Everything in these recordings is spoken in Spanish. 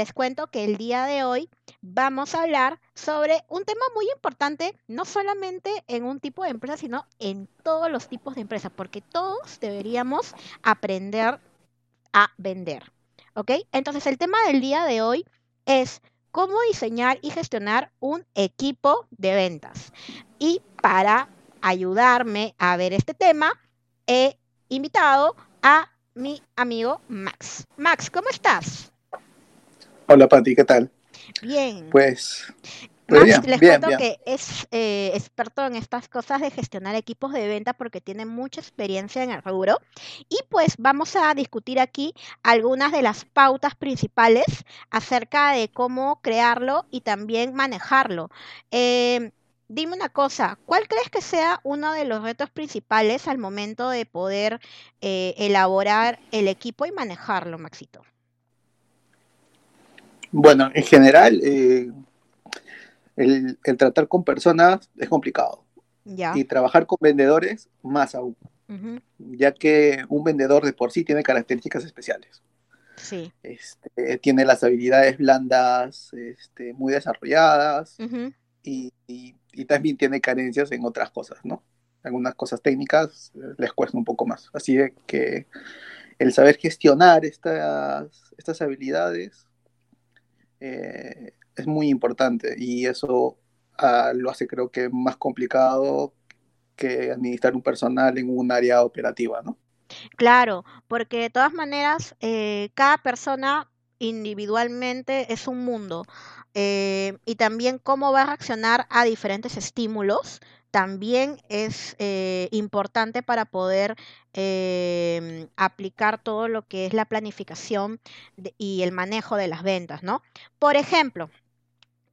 les cuento que el día de hoy vamos a hablar sobre un tema muy importante, no solamente en un tipo de empresa, sino en todos los tipos de empresas, porque todos deberíamos aprender a vender. ¿Ok? Entonces el tema del día de hoy es cómo diseñar y gestionar un equipo de ventas. Y para ayudarme a ver este tema, he invitado a mi amigo Max. Max, ¿cómo estás? Hola Pati, ¿qué tal? Bien. Pues Max, les cuento que es eh, experto en estas cosas de gestionar equipos de venta porque tiene mucha experiencia en el rubro. Y pues vamos a discutir aquí algunas de las pautas principales acerca de cómo crearlo y también manejarlo. Em, dime una cosa, ¿cuál crees que sea uno de los retos principales al momento de poder eh, elaborar el equipo y manejarlo, Maxito? Bueno, en general, eh, el, tratar con personas es complicado. Y trabajar con vendedores más aún. Ya que un vendedor de por sí tiene características especiales. Sí. Este, tiene las habilidades blandas este, muy desarrolladas y, también tiene carencias en otras cosas, ¿no? Algunas cosas técnicas eh, les cuesta un poco más. Así que el saber gestionar estas, estas habilidades eh, es muy importante y eso ah, lo hace creo que más complicado que administrar un personal en un área operativa, ¿no? Claro, porque de todas maneras eh, cada persona individualmente es un mundo eh, y también cómo va a reaccionar a diferentes estímulos también es eh, importante para poder em, aplicar todo lo que es la planificación y el manejo de las ventas, ¿no? Por ejemplo,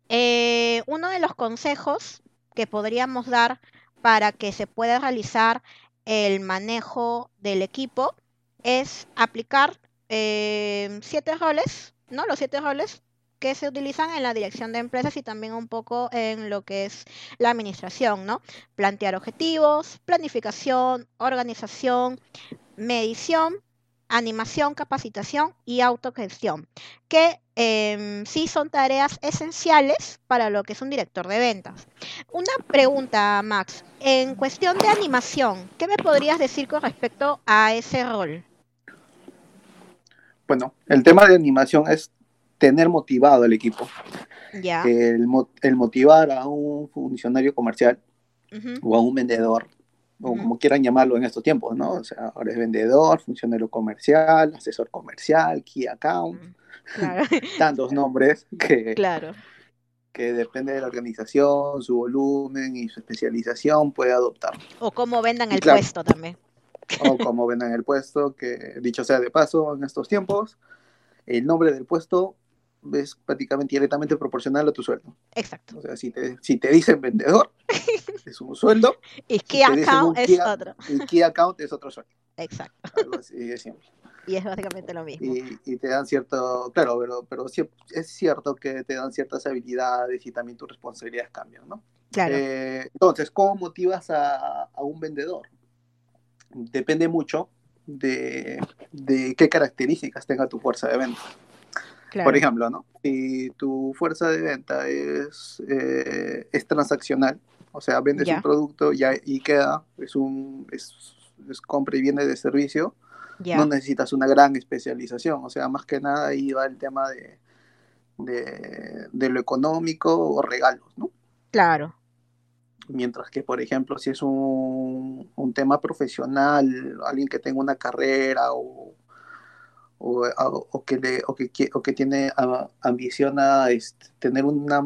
eh, uno de los consejos que podríamos dar para que se pueda realizar el manejo del equipo es aplicar em, siete roles, ¿no? Los siete roles que se utilizan en la dirección de empresas y también un poco en lo que es la administración, ¿no? Plantear objetivos, planificación, organización, medición, animación, capacitación y autogestión, que em, sí son tareas esenciales para lo que es un director de ventas. Una pregunta, Max, en cuestión de animación, ¿qué me podrías decir con respecto a ese rol? Bueno, el tema de animación es tener motivado al equipo. El, motivar a un funcionario comercial o a un vendedor, o como quieran llamarlo en estos tiempos, ¿no? O sea, ahora es vendedor, funcionario comercial, asesor comercial, key account, tantos nombres que, claro. que depende de la organización, su volumen y su especialización puede adoptar. O cómo vendan el puesto también. O cómo vendan el puesto, que dicho sea de paso, en estos tiempos, el nombre del puesto es prácticamente directamente proporcional a tu sueldo. Exacto. O sea, si te, si te dicen vendedor, es un sueldo. y key account es otro. Y key account es otro sueldo. Exacto. Algo así de simple. Y es básicamente lo mismo. Y, te dan cierto, claro, pero, pero es cierto que te dan ciertas habilidades y también tus responsabilidades cambian, ¿no? Claro. Eh, entonces, ¿cómo motivas a, a, un vendedor? Depende mucho de, de qué características tenga tu fuerza de venta. Por ejemplo, ¿no? Si tu fuerza de venta es, eh, es transaccional, o sea, vendes un producto y, y queda, es un es, compra y viene de servicio, no necesitas una gran especialización, o sea, más que nada ahí va el tema de, de, lo económico o regalos, ¿no? Claro. Mientras que, por ejemplo, si es un, un tema profesional, alguien que tenga una carrera o o, que, le, o, que, o que tiene ambición a este, tener una,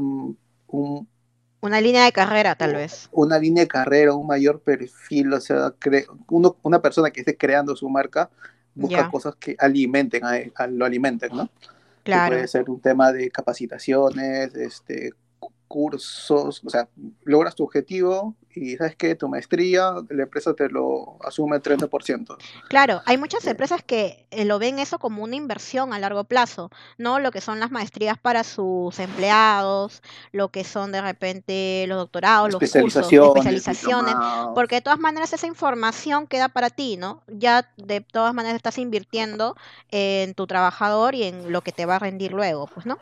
una línea de carrera, tal vez. Una línea de carrera, un mayor perfil, o sea, uno, una persona que esté creando su marca busca cosas que alimenten, a, lo alimenten, ¿no? Claro. puede ser un tema de capacitaciones, este, cursos, o sea, logras tu objetivo y sabes que tu maestría, la empresa te lo asume el 30%. Claro, hay muchas empresas que eh, lo ven eso como una inversión a largo plazo, ¿no? Lo que son las maestrías para sus empleados, lo que son de repente los doctorados, los cursos, especializaciones, porque de todas maneras esa información queda para ti, ¿no? Ya de todas maneras estás invirtiendo en tu trabajador y en lo que te va a rendir luego, pues, ¿no?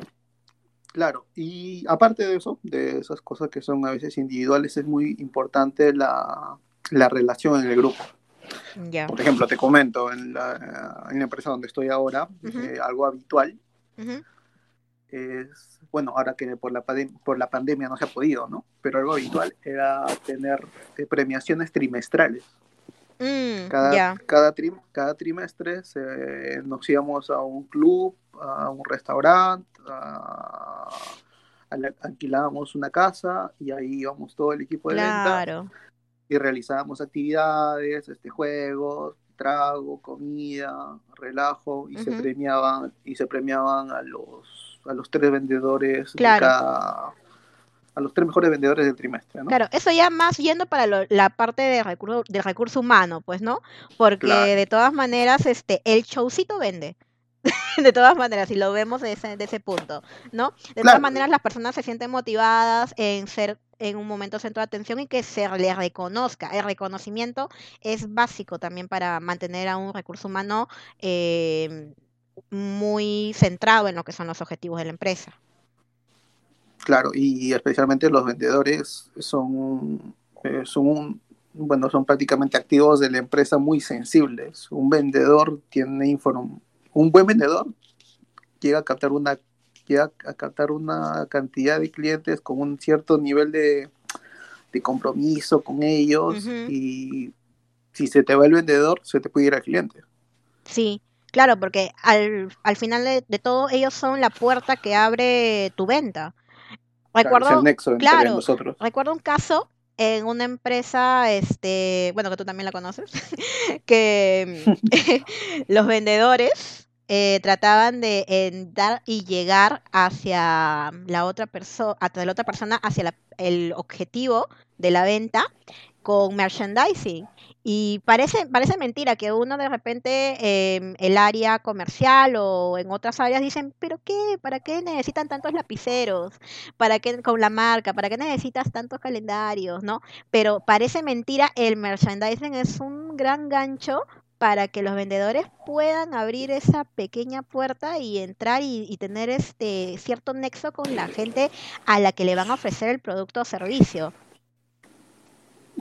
Claro, y aparte de eso, de esas cosas que son a veces individuales, es muy importante la, relación en el grupo. Por ejemplo, te comento, en la, empresa donde estoy ahora, eh, algo habitual es, bueno, ahora que por la, por la pandemia no se ha podido, ¿no? Pero algo habitual era tener eh, premiaciones trimestrales. Mm, cada, cada, cada, trimestre nos íbamos a un club, a un restaurante, alquilábamos una casa y ahí íbamos todo el equipo de venta y realizábamos actividades, este juegos, trago, comida, relajo y se premiaban y se premiaban a los a los tres vendedores cada a los tres mejores vendedores del trimestre, ¿no? Claro, eso ya más yendo para la parte de recurso, del recurso humano, pues, ¿no? Porque de todas maneras, este, el showcito vende. de todas maneras, si lo vemos de ese, de ese punto, ¿no? De todas maneras, las personas se sienten motivadas en ser en un momento centro de atención y que se les reconozca. El reconocimiento es básico también para mantener a un recurso humano eh, muy centrado en lo que son los objetivos de la empresa. Claro, y especialmente los vendedores son, eh, son bueno, son prácticamente activos de la empresa muy sensibles. Un vendedor tiene información un buen vendedor llega a captar una llega a captar una cantidad de clientes con un cierto nivel de, compromiso con ellos y si se te va el vendedor, se te puede ir al cliente. Sí, claro, porque al, al final de, todo ellos son la puerta que abre tu venta. Recuerdo, claro, nosotros. recuerdo un caso en una empresa, este, bueno, que tú también la conoces, que los vendedores eh, trataban de dar y llegar hacia la otra persona, hacia la otra persona, hacia el objetivo de la venta con merchandising. Y parece, parece mentira que uno de repente en el área comercial o en otras áreas dicen, pero qué, ¿para qué necesitan tantos lapiceros? ¿Para qué con la marca? ¿Para qué necesitas tantos calendarios? ¿No? Pero parece mentira, el merchandising es un gran gancho para que los vendedores puedan abrir esa pequeña puerta y entrar y, tener este cierto nexo con la gente a la que le van a ofrecer el producto o servicio.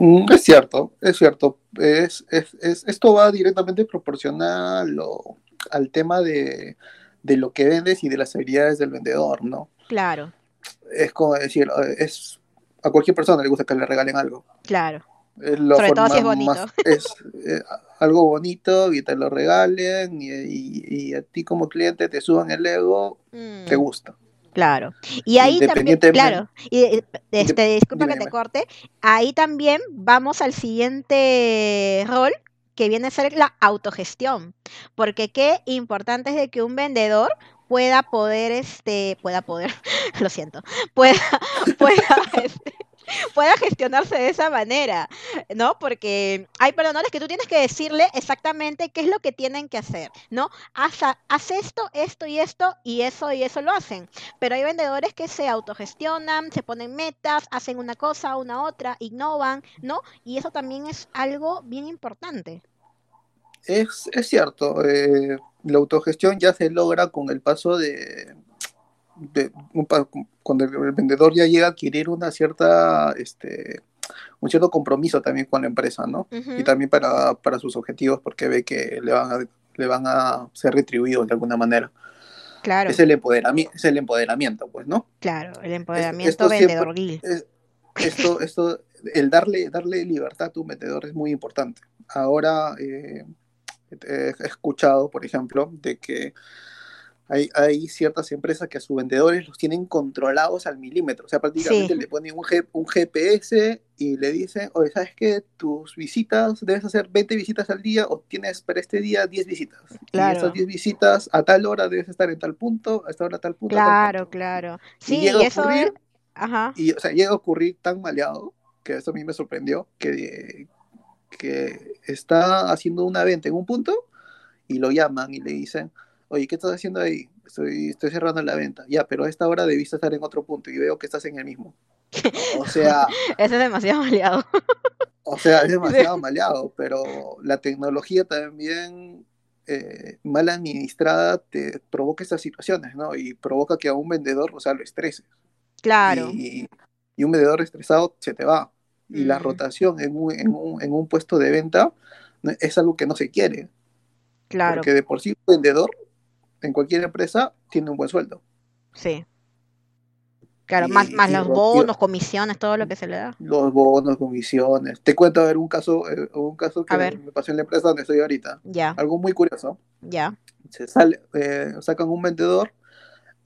Mm, es cierto, es cierto. Es, esto va directamente proporcional al tema de, de, lo que vendes y de las habilidades del vendedor, ¿no? Claro. Es como decir, es, a cualquier persona le gusta que le regalen algo. Claro. Sobre todo si es bonito. es eh, algo bonito y te lo regalen y, a ti como cliente te suban el ego, te mm. gusta. Claro. Y ahí también, claro, y eh, este, disculpa que te corte, ahí también vamos al siguiente rol que viene a ser la autogestión, porque qué importante es de que un vendedor pueda poder, este, pueda poder, lo siento, pueda, pueda, este, pueda gestionarse de esa manera, ¿no? Porque hay perdonadores que tú tienes que decirle exactamente qué es lo que tienen que hacer, ¿no? Haz, esto, esto y esto, y eso y eso lo hacen. Pero hay vendedores que se autogestionan, se ponen metas, hacen una cosa, una otra, innovan, ¿no? Y eso también es algo bien importante. Es, es cierto, eh, la autogestión ya se logra con el paso de, cuando el vendedor ya llega a adquirir una cierta, este, un cierto compromiso también con la empresa, ¿no? Y también para, sus objetivos, porque ve que le van a, le van a ser retribuidos de alguna manera. Claro. Es el empoderamiento, es el empoderamiento, pues, ¿no? Claro, el empoderamiento vendedoril. esto, esto, el darle, darle libertad a tu vendedor es muy importante. Ahora eh, he escuchado, por ejemplo, de que hay, ciertas empresas que a sus vendedores los tienen controlados al milímetro. O sea, prácticamente le ponen un, un, GPS y le dicen, oye, ¿sabes qué? Tus visitas, debes hacer 20 visitas al día o tienes para este día 10 visitas. Claro. Y esas 10 visitas a tal hora debes estar en tal punto, a esta hora a tal punto. Claro, claro. Sí, y eso es Ajá. Y, o sea, llega a ocurrir tan maleado, que eso a mí me sorprendió, que, que está haciendo una venta en un punto y lo llaman y le dicen, oye, ¿qué estás haciendo ahí? Estoy, estoy cerrando la venta. Ya, pero a esta hora debiste estar en otro punto y veo que estás en el mismo. O sea... Ese es demasiado maleado. o sea, es demasiado maleado, pero la tecnología también eh, mal administrada te provoca estas situaciones, ¿no? Y provoca que a un vendedor, o sea, lo estrese. Claro. Y, un vendedor estresado se te va. Y la mm. rotación en un, en, un, en un, puesto de venta es algo que no se quiere. Claro. Porque de por sí un vendedor en cualquier empresa tiene un buen sueldo. Sí. Claro, más, más los bonos, comisiones, todo lo que se le da. Los bonos, comisiones. Te cuento a ver un caso, eh, un caso que me pasó en la empresa donde estoy ahorita. Ya. Algo muy curioso. Ya. Se sale, eh, sacan un vendedor,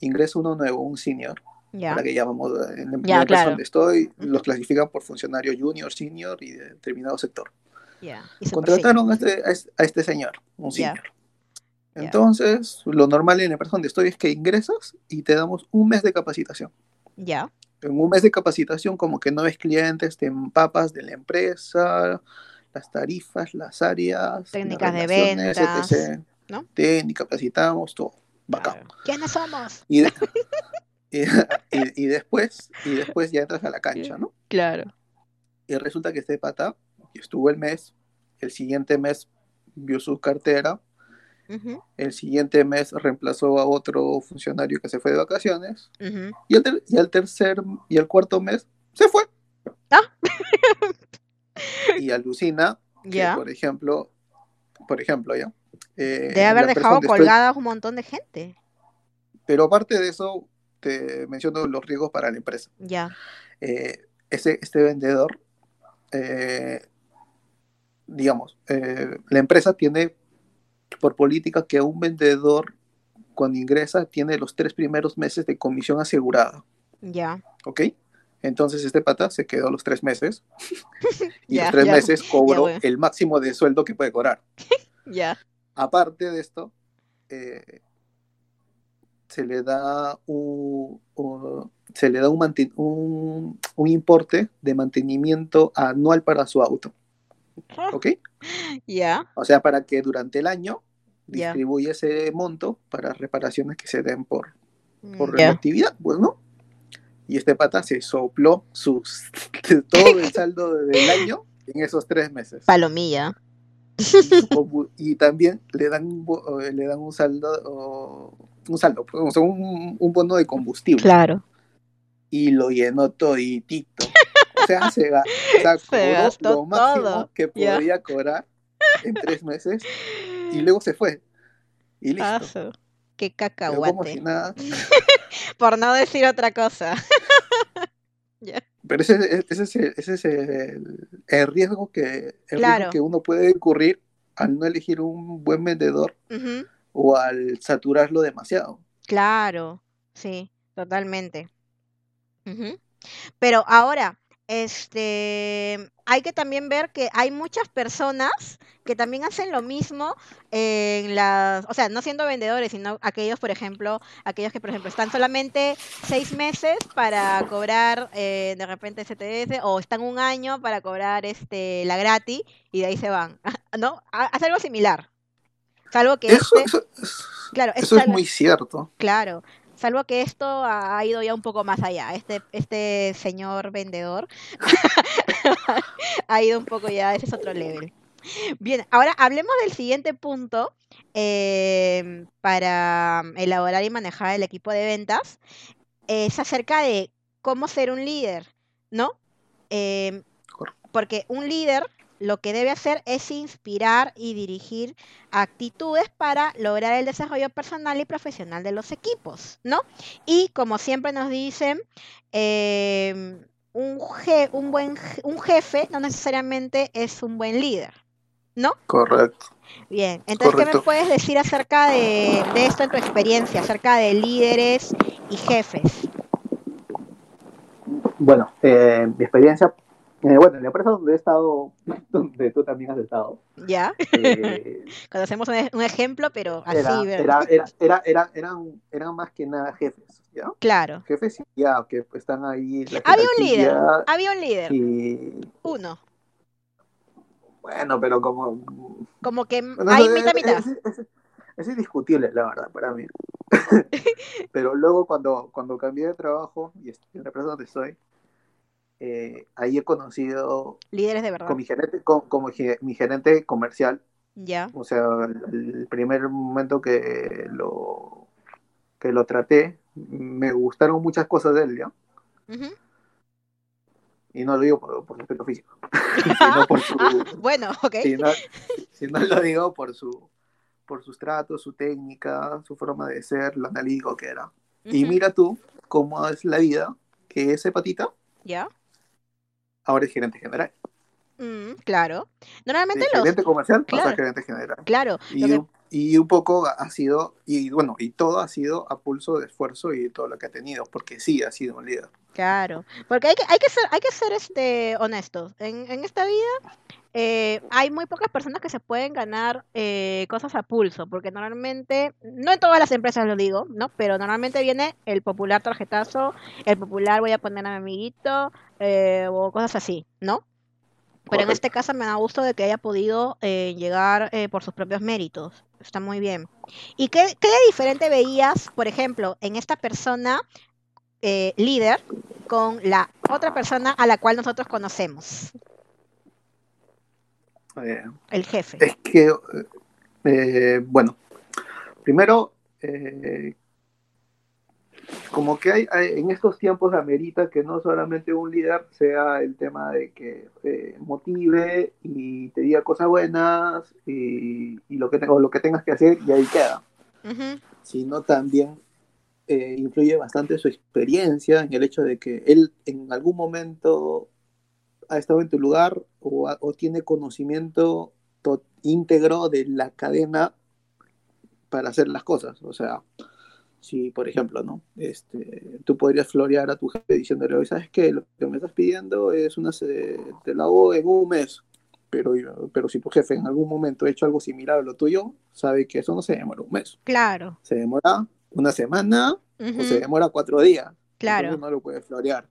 ingresa uno nuevo, un senior. Ya. Para que llamamos eh, en la empresa donde estoy, los clasifican por funcionario junior, senior y de determinado sector. Ya. Contrataron a este, a este, señor, un senior. Entonces, lo normal en la empresa donde estoy es que ingresas y te damos un mes de capacitación. Ya. En un mes de capacitación, como que no ves clientes, te empapas de la empresa, las tarifas, las áreas, técnicas de ventas, etc. ¿no? Técnica, capacitamos, todo. Bacán. ¿Quiénes somos? Y, después, y después ya entras a la cancha, ¿no? Claro. Y resulta que este pata estuvo el mes, el siguiente mes vio su cartera, el siguiente mes reemplazó a otro funcionario que se fue de vacaciones. y, el tercer y el cuarto mes se fue. Ah. y alucina que, por ejemplo, por ejemplo, ya. Eh, Debe haber dejado colgadas un montón de gente. Pero aparte de eso, te menciono los riesgos para la empresa. Ya. Eh, ese, este vendedor, eh, digamos, la empresa tiene por política que un vendedor cuando ingresa tiene los tres primeros meses de comisión asegurada. Ya. ¿Ok? Entonces este pata se quedó los tres meses y los tres meses cobró el máximo de sueldo que puede cobrar. ya. Aparte de esto, eh, se le da un, se le da un, un, importe de mantenimiento anual para su auto. ¿Ok? Ya. O sea, para que durante el año distribuye ese monto para reparaciones que se den por, por actividad, pues, ¿no? Y este pata se sopló sus, todo el saldo del año en esos tres meses. Palomilla. Y, también le dan, le dan un saldo, un saldo, un, un bono de combustible. Claro. Y lo llenó toditito. O sea, se, cobró lo máximo que podía cobrar en tres meses y luego se fue. Y listo. Qué cacahuate. Por no decir otra cosa. Pero ese, ese, es el, riesgo, que, que uno puede incurrir al no elegir un buen vendedor o al saturarlo demasiado. Claro, sí, totalmente. Pero ahora, este, hay que también ver que hay muchas personas que también hacen lo mismo en las, o sea, no siendo vendedores, sino aquellos, por ejemplo, aquellos que, por ejemplo, están solamente seis meses para cobrar eh, de repente CTS o están un año para cobrar este la gratis y de ahí se van, ¿no? Hace algo similar. Salvo que eso, este claro, eso es muy cierto. Claro, salvo que esto ha ido ya un poco más allá. Este, este señor vendedor ha ido un poco ya, ese es otro level. Bien, ahora hablemos del siguiente punto em, para elaborar y manejar el equipo de ventas. Es acerca de cómo ser un líder, ¿no? Em, porque un líder lo que debe hacer es inspirar y dirigir actitudes para lograr el desarrollo personal y profesional de los equipos, ¿no? Y como siempre nos dicen, em, un, un, buen, un jefe no necesariamente es un buen líder, ¿no? Correcto. Bien, entonces, ¿qué me puedes decir acerca de, esto en tu experiencia, acerca de líderes y jefes? Bueno, eh, mi experiencia Eh, bueno, en la empresa donde he estado, donde tú también has estado. Ya. Eh, Cuando hacemos un, ejemplo, pero así, era, era, era, era, eran, eran más que nada jefes, ¿ya? Claro. Jefes, ya, que están ahí. Había un líder, había un líder. Uno. Bueno, pero como. Como que hay mitad, mitad. Es, indiscutible, la verdad, para mí. pero luego, cuando, cuando cambié de trabajo y estoy en la empresa donde estoy, eh, ahí he conocido... Líderes de verdad. Con mi gerente, como mi gerente comercial. Ya. O sea, el, primer momento que lo, que lo traté, me gustaron muchas cosas de él, ¿ya? Y no lo digo por, por respeto físico, sino por su... Ah, bueno, ok. Sino, lo digo por su por sus tratos, su técnica, su forma de ser, lo analítico que era. Y mira tú cómo es la vida, que ese patita ¿Ya? Ahora es gerente general. Mm, claro. Normalmente los... Gerente comercial pasa gerente general. Claro. Y, un poco ha sido, y bueno, y todo ha sido a pulso de esfuerzo y todo lo que ha tenido, porque sí ha sido un líder. Claro, porque hay que, hay que ser, hay que ser este, honestos. En, en esta vida eh, hay muy pocas personas que se pueden ganar eh, cosas a pulso, porque normalmente, no en todas las empresas lo digo, ¿no? Pero normalmente viene el popular tarjetazo, el popular voy a poner a mi amiguito, eh, o cosas así, ¿no? Pero en este caso me da gusto de que haya podido llegar por sus propios méritos. Está muy bien. ¿Y qué, qué diferente veías, por ejemplo, en esta persona líder con la otra persona a la cual nosotros conocemos? Eh, el jefe. Es que, eh, bueno, primero, eh, como que hay, en estos tiempos amerita que no solamente un líder sea el tema de que motive y te diga cosas buenas y, lo, que, lo que tengas que hacer y ahí queda, sino también influye bastante su experiencia en el hecho de que él en algún momento ha estado en tu lugar o, tiene conocimiento íntegro de la cadena para hacer las cosas. O sea, si por ejemplo, ¿no? Este, tú podrías florear a tu jefe diciéndole, ¿sabes qué? Lo que me estás pidiendo es una, te lo hago en un mes. Pero, pero si tu jefe en algún momento ha hecho algo similar a lo tuyo, sabe que eso no se demora un mes. Claro. Se demora una semana o se demora cuatro días. Claro. Entonces no lo puedes florear.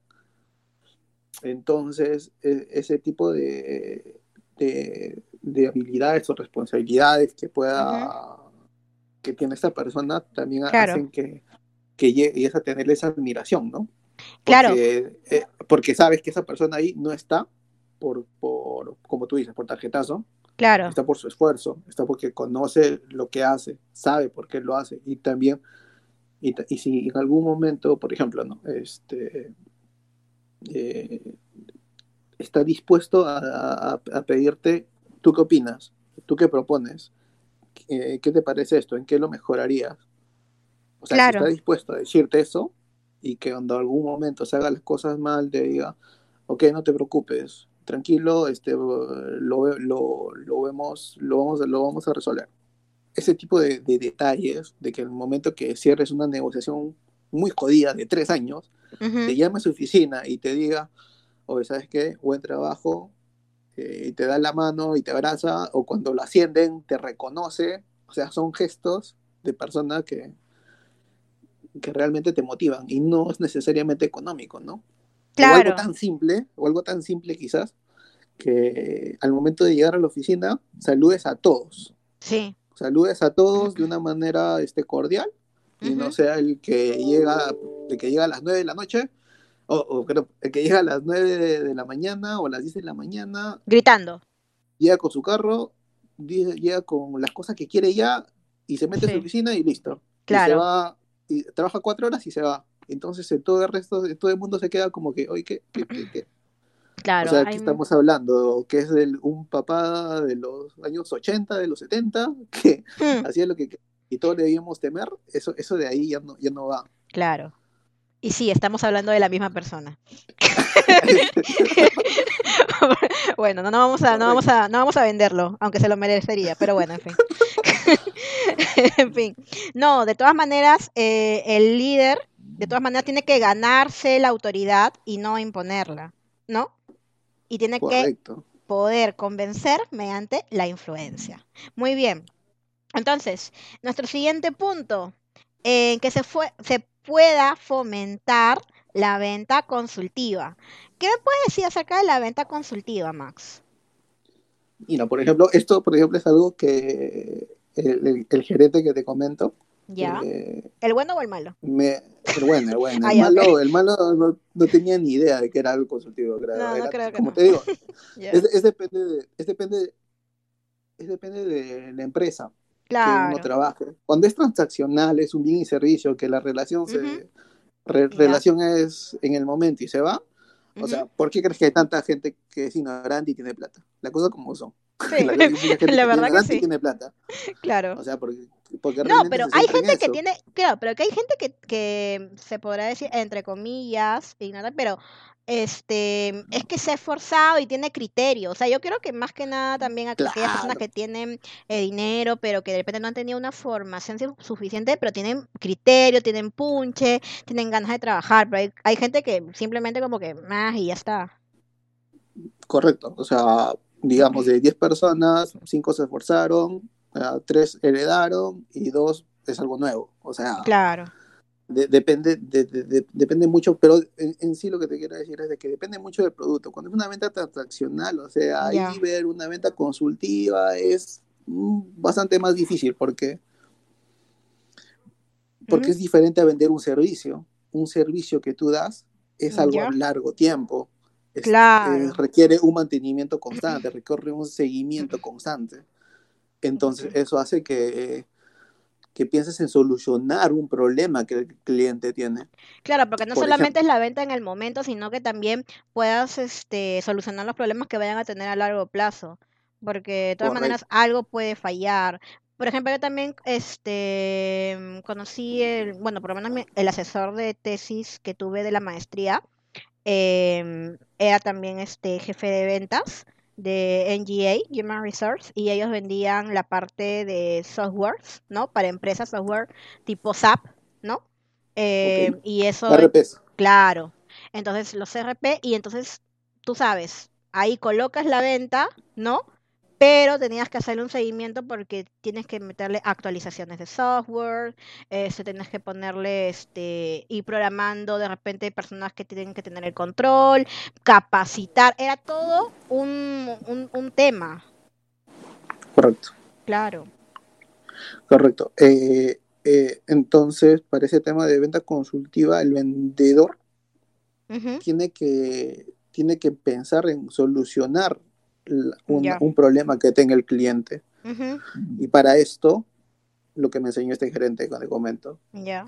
Entonces, e, ese tipo de, de, habilidades o responsabilidades que pueda, que tiene esta persona, también hacen que, que llegues a tener esa admiración, ¿no? Porque, claro. Eh, porque sabes que esa persona ahí no está por, por, como tú dices, por tarjetazo. Claro. Está por su esfuerzo, está porque conoce lo que hace, sabe por qué lo hace. Y también, y, y si en algún momento, por ejemplo, ¿no? Este, eh, está dispuesto a, pedirte, ¿tú qué opinas? ¿Tú qué propones? ¿Qué, te parece esto? ¿En qué lo mejorarías? O sea, si está dispuesto a decirte eso y que cuando algún momento se haga las cosas mal, te diga, ok, no te preocupes, tranquilo, este, lo, lo, vemos, lo vamos, lo vamos a resolver. Ese tipo de, detalles, de que en el momento que cierres una negociación muy jodida de tres años, te llame a su oficina y te diga, oye, ¿sabes qué? Buen trabajo, eh, y te da la mano y te abraza, o cuando lo ascienden te reconoce, o sea, son gestos de personas que, que realmente te motivan y no es necesariamente económico, ¿no? Claro. O algo tan simple, o algo tan simple quizás, que al momento de llegar a la oficina saludes a todos. Sí. Saludes a todos de una manera este, cordial y no sea el que llega, el que llega a las 9 de la noche, o, el que llega a las 9 de, la mañana o a las 10 de la mañana. Gritando. Llega con su carro, llega con las cosas que quiere ya y se mete en su oficina y listo. Claro. Y se va, y trabaja cuatro horas y se va. Entonces en todo el resto, todo el mundo se queda como que, oye, ¿qué? qué, qué, Claro. O sea, aquí estamos hablando que es de un papá de los años 80, de los 70, que hmm. hacía lo que y todos debíamos temer, eso, eso de ahí ya no, ya no va. Claro. Y sí, estamos hablando de la misma persona. bueno, no, no, vamos a, no, vamos a, no vamos a venderlo, aunque se lo merecería, pero bueno, en fin. en fin. No, de todas maneras, eh, el líder, de todas maneras, tiene que ganarse la autoridad y no imponerla, ¿no? y tiene que poder convencer mediante la influencia. Muy bien. Entonces, nuestro siguiente punto, en que se, fue, se pueda fomentar la venta consultiva. ¿Qué me puedes decir acerca de la venta consultiva, Max? Mira, por ejemplo, esto, por ejemplo, es algo que el, gerente que te comento. Ya. Eh, ¿El bueno o el malo? el bueno, el bueno. El malo, el malo no, tenía ni idea de que era algo consultivo. No, no creo que como te digo, es, depende de, es depende, es depende de la empresa claro. que uno trabaje. Cuando es transaccional, es un bien y servicio, que la relación se relación es en el momento y se va. O sea, ¿por qué crees que hay tanta gente que es ignorante y tiene plata? La cosa como son. Sí, la, verdad que sí. tiene plata. Claro. O sea, porque, No, pero hay gente que tiene, claro, pero que hay gente que, que se podrá decir, entre comillas, ignorante, pero este, es que se ha esforzado y tiene criterio. O sea, yo creo que más que nada también aquellas personas que tienen eh, dinero, pero que de repente no han tenido una formación suficiente, pero tienen criterio, tienen punche, tienen ganas de trabajar. Pero hay, gente que simplemente como que más y ya está. Correcto. O sea, digamos, de 10 personas, 5 se esforzaron, 3 heredaron y 2 es algo nuevo. O sea, claro depende, de, depende mucho, pero en, sí lo que te quiero decir es de que depende mucho del producto. Cuando es una venta transaccional, o sea, ahí ver una venta consultiva es mm, bastante más difícil porque, porque es diferente a vender un servicio. Un servicio que tú das es algo a largo tiempo. Claro. Eh, requiere un mantenimiento constante, requiere un seguimiento constante. Entonces, eso hace que que pienses en solucionar un problema que el cliente tiene. Claro, porque no solamente es la venta en el momento, sino que también puedas este, solucionar los problemas que vayan a tener a largo plazo, porque de todas maneras algo puede fallar. Por ejemplo, yo también este, conocí, el, bueno, por lo menos el asesor de tesis que tuve de la maestría, em, era también este jefe de ventas de NGA, Human Resource, y ellos vendían la parte de softwares, ¿no? Para empresas, software tipo SAP, ¿no? Eh, y eso... Claro. Entonces los RP, y entonces tú sabes, ahí colocas la venta, ¿no? Pero tenías que hacerle un seguimiento porque tienes que meterle actualizaciones de software, eh, se tienes que ponerle este y programando de repente personas que tienen que tener el control, capacitar, era todo un, un, tema. Correcto. Claro. Correcto. Eh, eh, entonces, para ese tema de venta consultiva, el vendedor tiene que tiene que pensar en solucionar un, problema que tenga el cliente. Y para esto, lo que me enseñó este gerente cuando comento,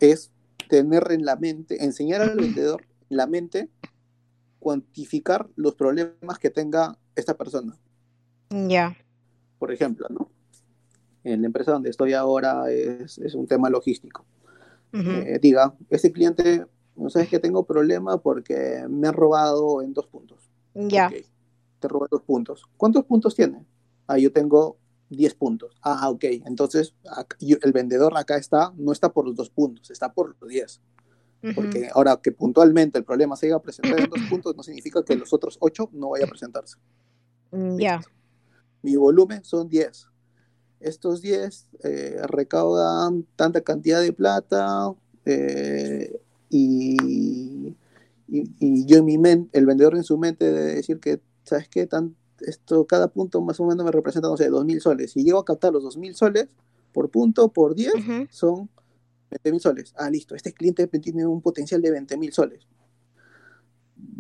es tener en la mente, enseñar al vendedor en la mente, cuantificar los problemas que tenga esta persona. Ya. Por ejemplo, ¿no? En la empresa donde estoy ahora es, un tema logístico. Eh, diga, este cliente, no sabes que tengo problema porque me ha robado en dos puntos. Ya te roba dos puntos. ¿Cuántos puntos tiene? Ah, yo tengo 10 puntos. Ah, ok. Entonces, el vendedor acá está, no está por los dos puntos, está por los 10. Porque ahora que puntualmente el problema se iba a presentar en dos puntos, no significa que los otros 8 no vaya a presentarse. Mm, ya. Mi volumen son 10. Estos 10 eh, recaudan tanta cantidad de plata eh, y, y, yo en mi mente, el vendedor en su mente debe decir que ¿sabes qué? Tan, esto, cada punto más o menos me representa, no sé, 2.000 soles. Si llego a captar los 2.000 soles por punto, por 10, son 20.000 soles. Ah, listo, este cliente tiene un potencial de 20.000 soles.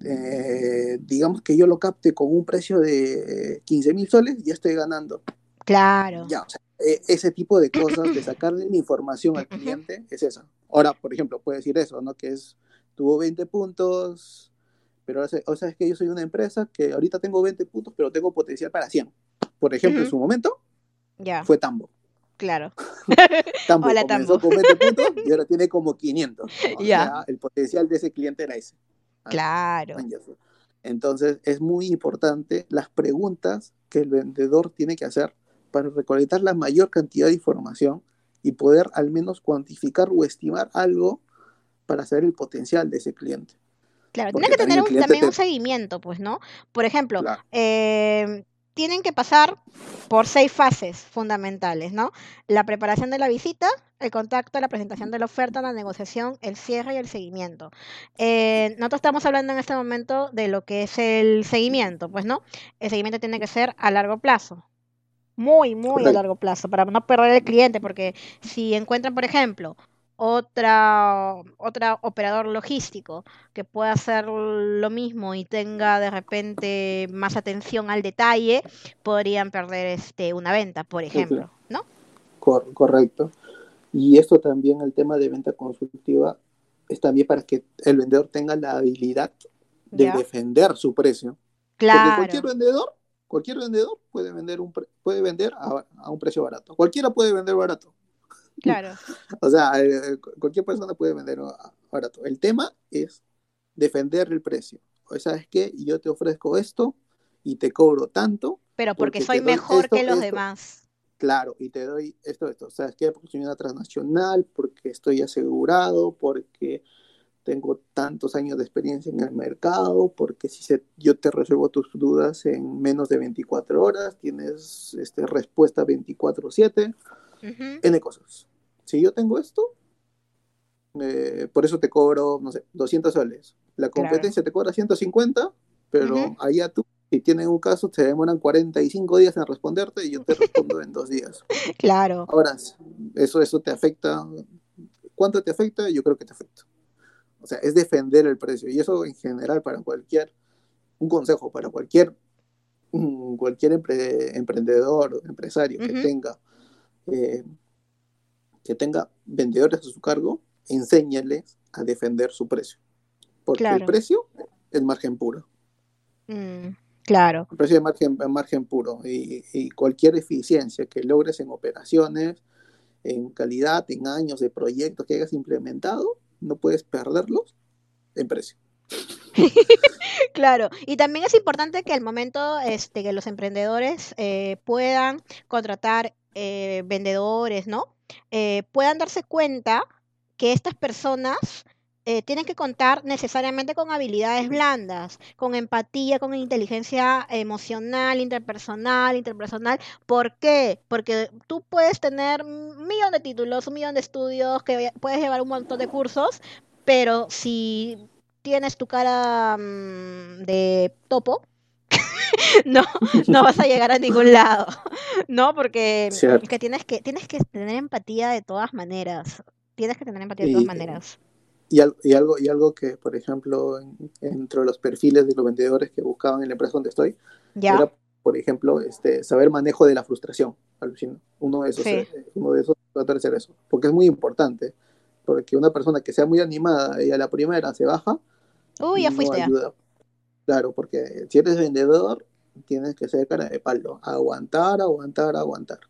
Eh, digamos que yo lo capte con un precio de 15.000 soles, ya estoy ganando. Claro. Ya, o sea, e, ese tipo de cosas, de sacarle la información al cliente, es eso. Ahora, por ejemplo, puede decir eso, ¿no? Que es, tuvo 20 puntos, pero o sea, es que yo soy una empresa que ahorita tengo 20 puntos, pero tengo potencial para 100. Por ejemplo, en su momento fue Tambo. Claro. Tambo Hola, Tambo. con 20 puntos y ahora tiene como 500. O sea, el potencial de ese cliente era ese. Ah, claro. Entonces, es muy importante las preguntas que el vendedor tiene que hacer para recolectar la mayor cantidad de información y poder al menos cuantificar o estimar algo para saber el potencial de ese cliente. Claro, tiene que tener también un seguimiento, pues, ¿no? Por ejemplo, eh, tienen que pasar por seis fases fundamentales, ¿no? La preparación de la visita, el contacto, la presentación de la oferta, la negociación, el cierre y el seguimiento. Eh, nosotros estamos hablando en este momento de lo que es el seguimiento, pues, ¿no? El seguimiento tiene que ser a largo plazo, muy, muy a largo plazo, para no perder el cliente, porque si encuentran, por ejemplo, otra, otra operador logístico que pueda hacer lo mismo y tenga de repente más atención al detalle, podrían perder este, una venta, por ejemplo, ¿no? correcto. Y esto también, el tema de venta consultiva, es también para que el vendedor tenga la habilidad de defender su precio. Claro. Porque cualquier vendedor, cualquier vendedor puede vender, un puede vender a un precio barato. Cualquiera puede vender barato. Claro. o sea, eh, cualquier persona puede vender barato. El tema es defender el precio. O ¿sabes qué? Yo te ofrezco esto y te cobro tanto. Pero porque, soy mejor que los demás. Claro, y te doy esto, esto. ¿Sabes qué? Porque soy una transnacional, porque estoy asegurado, porque tengo tantos años de experiencia en el mercado, porque si se, yo te resuelvo tus dudas en menos de 24 horas, tienes este, respuesta 24/7, N cosas si yo tengo esto, eh, por eso te cobro, no sé, 200 soles. La competencia te cobra 150, pero allá tú, si tienen un caso, te demoran 45 días en responderte y yo te respondo en dos días. Claro. Ahora, eso, eso te afecta. ¿Cuánto te afecta? Yo creo que te afecta. O sea, es defender el precio. Y eso en general para cualquier, un consejo para cualquier, mm, cualquier emprendedor, empresario que tenga eh, que tenga vendedores a su cargo, enséñales a defender su precio. Porque el precio es margen puro. Mm, claro. El precio es margen, margen puro. Y, cualquier eficiencia que logres en operaciones, en calidad, en años de proyectos que hayas implementado, no puedes perderlos en precio. claro, y también es importante que al momento este, que los emprendedores eh, puedan contratar eh, vendedores, ¿no? Eh, puedan darse cuenta que estas personas eh, tienen que contar necesariamente con habilidades blandas, con empatía, con inteligencia emocional, interpersonal, interpersonal. ¿Por qué? Porque tú puedes tener un millón de títulos, un millón de estudios, que puedes llevar un montón de cursos, pero si tienes tu cara mm, de topo, no, no vas a llegar a ningún lado, ¿no? Porque que tienes, que tienes que tener empatía de todas maneras, tienes que tener empatía de todas maneras. Y, algo, y algo que, por ejemplo, entre los perfiles de los vendedores que buscaban en la empresa donde estoy, era, por ejemplo, este, saber manejo de la frustración. Uno de esos, eh, uno de esos tratar de ser eso, porque es muy importante, porque una persona que sea muy animada y a la primera se baja, Uy, ya fuiste Claro, porque si eres vendedor, tienes que ser cara de palo, aguantar, aguantar, aguantar.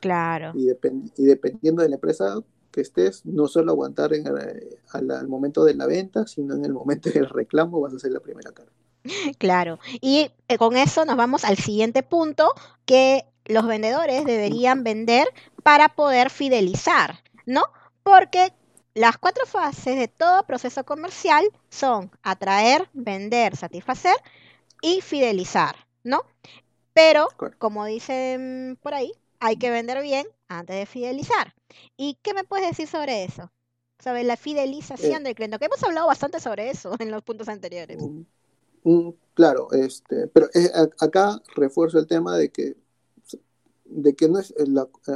Claro. Y, y dependiendo de la empresa que estés, no solo aguantar en al, momento de la venta, sino en el momento del reclamo vas a ser la primera cara. Claro. Y eh, con eso nos vamos al siguiente punto, que los vendedores deberían vender para poder fidelizar, ¿no? Porque las cuatro fases de todo proceso comercial son atraer, vender, satisfacer y fidelizar, ¿no? Pero, como dicen por ahí, hay que vender bien antes de fidelizar. ¿Y qué me puedes decir sobre eso? Sobre la fidelización eh. del cliente, que hemos hablado bastante sobre eso en los puntos anteriores. Mm, mm, claro, este, pero eh, acá refuerzo el tema de que, de que no es,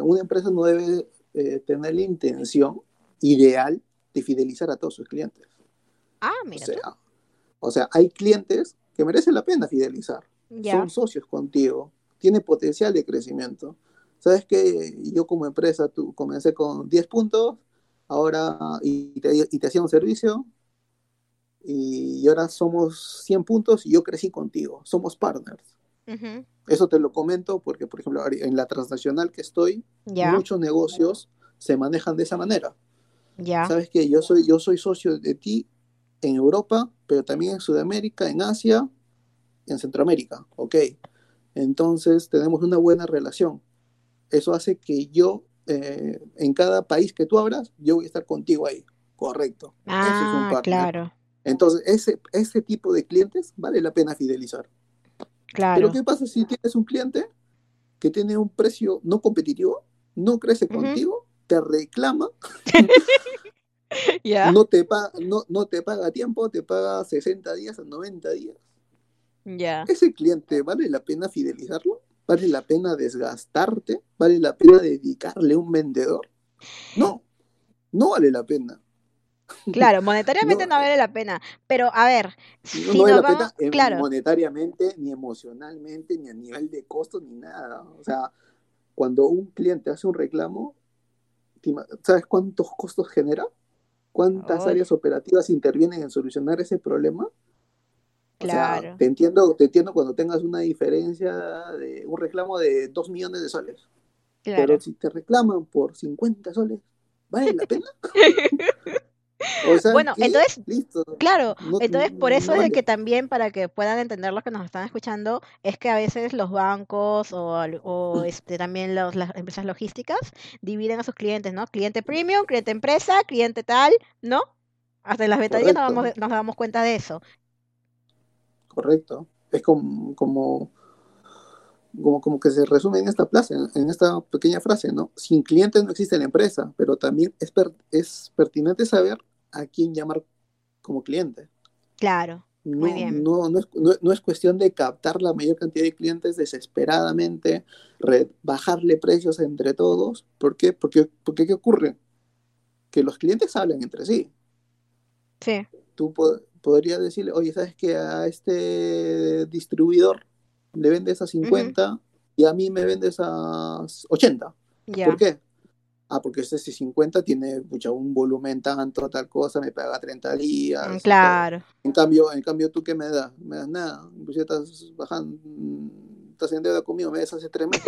una empresa no debe eh, tener la intención ideal de fidelizar a todos sus clientes. Ah, mira. O sea, hay clientes que merecen la pena fidelizar. Son socios contigo, tiene potencial de crecimiento. Sabes que yo como empresa tú comencé con 10 puntos, ahora y te, y te hacía un servicio y, ahora somos 100 puntos y yo crecí contigo, somos partners. Eso te lo comento porque, por ejemplo, en la transnacional que estoy, muchos negocios se manejan de esa manera. Sabes que yo soy, yo soy socio de ti en Europa, pero también en Sudamérica, en Asia, en Centroamérica, ¿ok? Entonces tenemos una buena relación. Eso hace que yo, eh, en cada país que tú abras, yo voy a estar contigo ahí, correcto. Ah, claro. Entonces, ese, ese tipo de clientes vale la pena fidelizar. Claro. Pero ¿qué pasa si tienes un cliente que tiene un precio no competitivo, no crece contigo, te reclama, no, te paga, no, no, te paga tiempo, te paga 60 días a 90 días? Ya. Ese cliente, ¿vale la pena fidelizarlo? ¿Vale la pena desgastarte? ¿Vale la pena dedicarle un vendedor? No, no vale la pena. Claro, monetariamente no, vale la pena, pero a ver, no, vale la pena monetariamente, ni emocionalmente, ni a nivel de costos, ni nada. O sea, cuando un cliente hace un reclamo, ¿sabes cuántos costos genera? ¿Cuántas áreas operativas intervienen en solucionar ese problema? Claro. te entiendo, te entiendo cuando tengas una diferencia de un reclamo de 2 millones de soles. Pero si te reclaman por 50 soles, ¿vale la pena? bueno, entonces, claro, entonces por eso es que también para que puedan entender los que nos están escuchando, es que a veces los bancos o, este, también las empresas logísticas dividen a sus clientes, ¿no? Cliente premium, cliente empresa, cliente tal, ¿no? Hasta en las ventanillas nos, nos damos cuenta de eso. Correcto. Es como, como, como, que se resume en esta plaza, en, esta pequeña frase, ¿no? Sin clientes no existe la empresa, pero también es, es pertinente saber a quién llamar como cliente. Claro. No, No, no, es, cuestión de captar la mayor cantidad de clientes desesperadamente, bajarle precios entre todos. ¿Por qué? Porque, porque ¿qué ocurre? Que los clientes hablan entre sí. Sí. Tú podrías decirle, oye, ¿sabes que a este distribuidor le vendes a 50 y a mí me vendes a 80? ¿Por qué? Ah, porque este C50 tiene mucho un volumen tanto, tal cosa, me paga 30 días. Mm, claro. En cambio, en cambio, ¿tú qué me das? Me das nada. Pues ya estás bajando, estás en deuda conmigo, me das hace tres meses.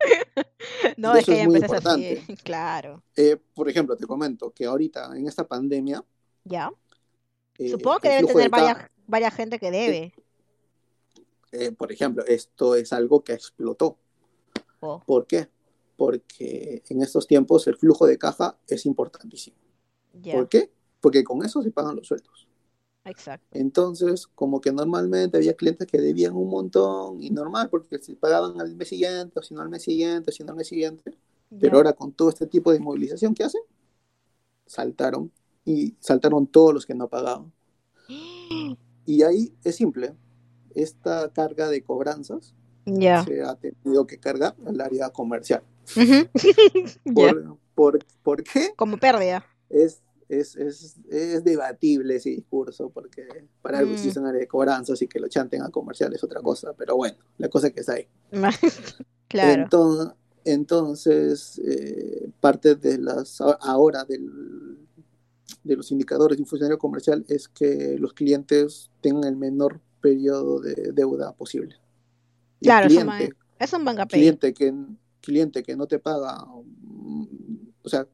no, es que ya así, claro. Eh, por ejemplo, te comento que ahorita, en esta pandemia... Ya. Eh, Supongo que deben tener varias, gente que debe. Eh, por ejemplo, esto es algo que explotó. Oh. ¿Por qué? Porque en estos tiempos el flujo de caja es importantísimo. ¿Por qué? Porque con eso se pagan los sueldos. Exacto. Entonces, como que normalmente había clientes que debían un montón y normal, porque se pagaban al mes siguiente, o si no al mes siguiente, o si no al mes siguiente. Pero ahora con todo este tipo de movilización que hacen, saltaron y saltaron todos los que no pagaban. y ahí es simple, esta carga de cobranzas se ha tenido que cargar al área comercial. por, qué? Como pérdida. Es, es, es, es, debatible ese discurso, porque para algo mm. existe un área de cobranzas y que lo chanten a comercial es otra cosa, pero bueno, la cosa es que está ahí. claro. Entonces, entonces eh, parte de las ahora del, de los indicadores de un funcionario comercial es que los clientes tengan el menor periodo de deuda posible. claro, es un buen Cliente que, cliente que no te paga, o sea,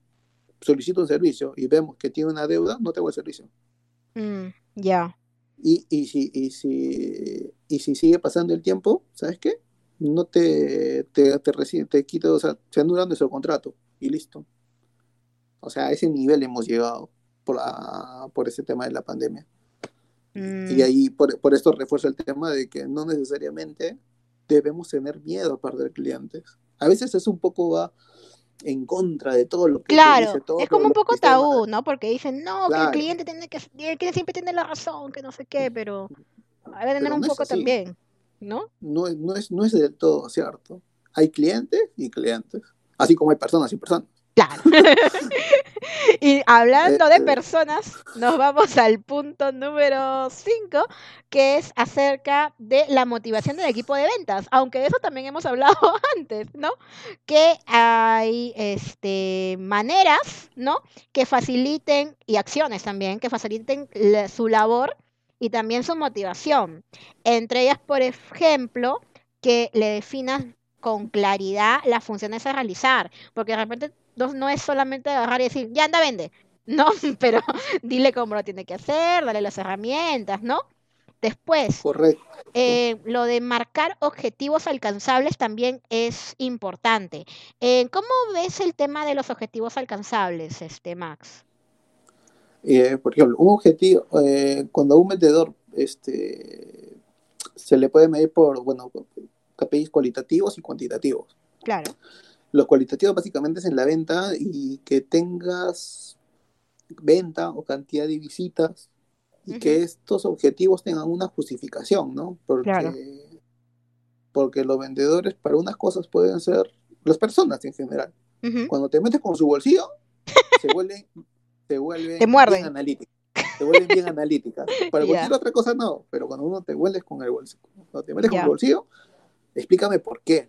solicita un servicio y vemos que tiene una deuda, no te hago el servicio. Mm, ya. Y, y, si, y, si, y si sigue pasando el tiempo, ¿sabes qué? No te, te, te, te quito, o sea, se anula nuestro contrato y listo. O sea, a ese nivel hemos llegado por, por ese tema de la pandemia. Y mm. ahí, por, por esto refuerzo el tema de que no necesariamente debemos tener miedo a perder clientes a veces es un poco va en contra de todo lo que claro, dice, todo es como un poco tabú, ¿no? Porque dicen, no, que el cliente tiene que, el cliente siempre tiene la razón, que no sé qué, pero hay que tener un poco también, ¿no? No, no, es, no es del todo cierto. Hay clientes y clientes, así como hay personas y personas. Claro. y hablando de personas, nos vamos al punto número 5, que es acerca de la motivación del equipo de ventas, aunque de eso también hemos hablado antes, ¿no? Que hay este, maneras, ¿no? Que faciliten, y acciones también, que faciliten su labor y también su motivación. Entre ellas, por ejemplo, que le definas con claridad las funciones a realizar, porque de repente no, no es solamente agarrar y decir, ya anda, vende. No, pero dile cómo lo tiene que hacer, dale las herramientas, ¿no? Después, Correcto. Eh, lo de marcar objetivos alcanzables también es importante. Eh, ¿Cómo ves el tema de los objetivos alcanzables, este Max? Eh, por ejemplo, un objetivo, eh, cuando a un vendedor este, se le puede medir por, bueno, KPIs cualitativos y cuantitativos. Claro. Los cualitativos básicamente es en la venta y que tengas venta o cantidad de visitas y que estos objetivos tengan una justificación, ¿no? Porque, porque los vendedores para unas cosas pueden ser las personas en general. Cuando te metes con su bolsillo, se vuelven, se vuelven bien analíticas. Se vuelven bien analíticas. Para cualquier otra cosa no, pero cuando uno te vuelves con el bolsillo, cuando te metes con el bolsillo, explícame por qué.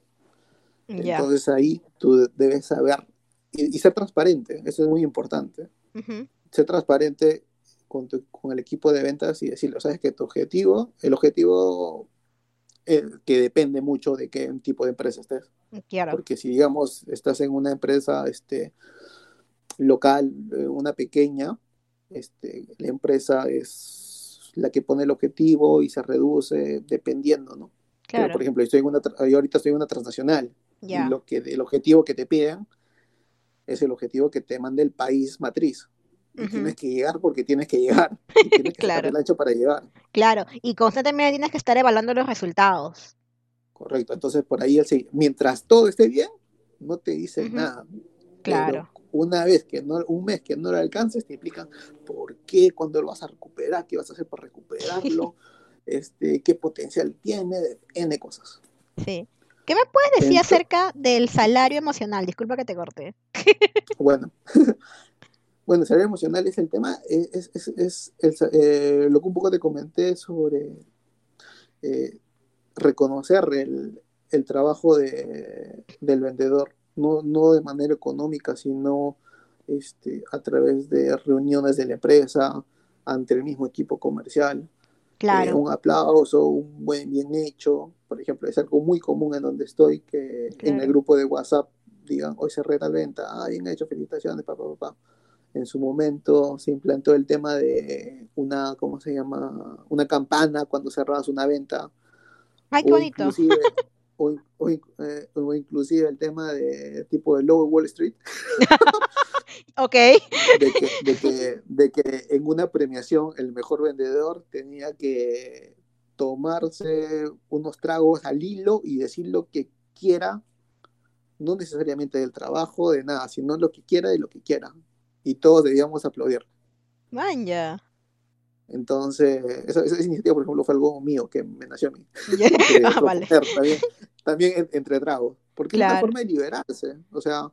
Entonces ahí tú debes saber y, ser transparente, eso es muy importante. Ser transparente con, con, el equipo de ventas y decirle, sabes que tu objetivo, el objetivo eh, que depende mucho de qué tipo de empresa estés. Claro. Porque si digamos estás en una empresa este, local, eh, una pequeña, este, la empresa es la que pone el objetivo y se reduce dependiendo, ¿no? Claro. por ejemplo, yo, estoy en una, ahorita estoy en una transnacional y lo que, el objetivo que te piden es el objetivo que te manda el país matriz. Y tienes que llegar porque tienes que llegar. Y tienes que claro. el ancho para llegar. Claro, y constantemente tienes que estar evaluando los resultados. Correcto, entonces por ahí, mientras todo esté bien, no te dicen nada. Claro. una vez que no, un mes que no lo alcances, te explican por qué, cuándo lo vas a recuperar, qué vas a hacer para recuperarlo, este, qué potencial tiene, N cosas. Sí. ¿Qué me puedes decir acerca del salario emocional? Disculpa que te corte. bueno, bueno, el salario emocional es el tema, es, eh, lo que un poco te comenté sobre eh, reconocer el, trabajo de, del vendedor, no, no de manera económica, sino este, a través de reuniones de la empresa, ante el mismo equipo comercial. Claro. Eh, un aplauso, un buen bien hecho. Por ejemplo, es algo muy común en donde estoy, que en el grupo de WhatsApp digan, hoy se reta venta, ah, bien hecho, felicitaciones, papá, papá. En su momento se implantó el tema de una, ¿cómo se llama? Una campana cuando cerrabas una venta. Ay, qué bonito. Inclusive, eh, o, inclusive el tema de tipo de Lower Wall Street. ok. De que, de, que, de que en una premiación el mejor vendedor tenía que tomarse unos tragos al hilo y decir lo que quiera, no necesariamente del trabajo, de nada, sino lo que quiera y lo que quiera. Y todos debíamos aplaudir. Vaya. Entonces, esa, esa, iniciativa, por ejemplo, fue algo mío, que me nació a mí. ah, vale. También, entre tragos, porque es una forma de liberarse. O sea,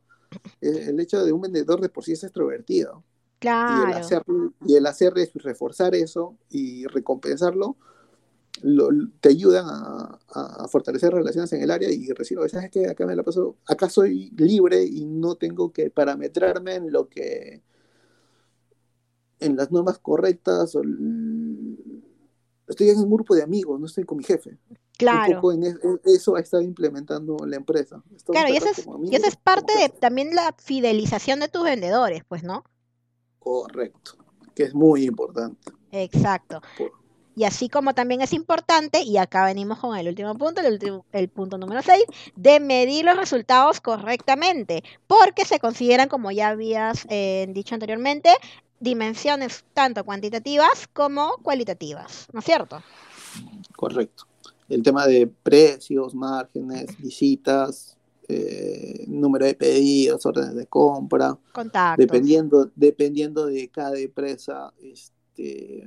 e, el hecho de un vendedor de por sí es extrovertido. Claro. Y el hacer, y el hacer eso, reforzar eso y recompensarlo, te ayudan a, fortalecer relaciones en el área y decir, ¿sabes qué? Acá me la paso, acá soy libre y no tengo que parametrarme en lo que en las normas correctas, o estoy en un grupo de amigos, no estoy con mi jefe. Claro. eso ha estado implementando la empresa. claro, y eso, es, y eso es parte de también la fidelización de tus vendedores, pues, ¿no? Correcto, que es muy importante. Exacto. Y así como también es importante, y acá venimos con el último punto, el, último, el punto número 6, de medir los resultados correctamente, porque se consideran, como ya habías eh, dicho anteriormente, dimensiones tanto cuantitativas como cualitativas, ¿no es cierto? Correcto. El tema de precios, márgenes, visitas, eh, número de pedidos, órdenes de compra, contactos. Dependiendo, dependiendo de cada empresa, este,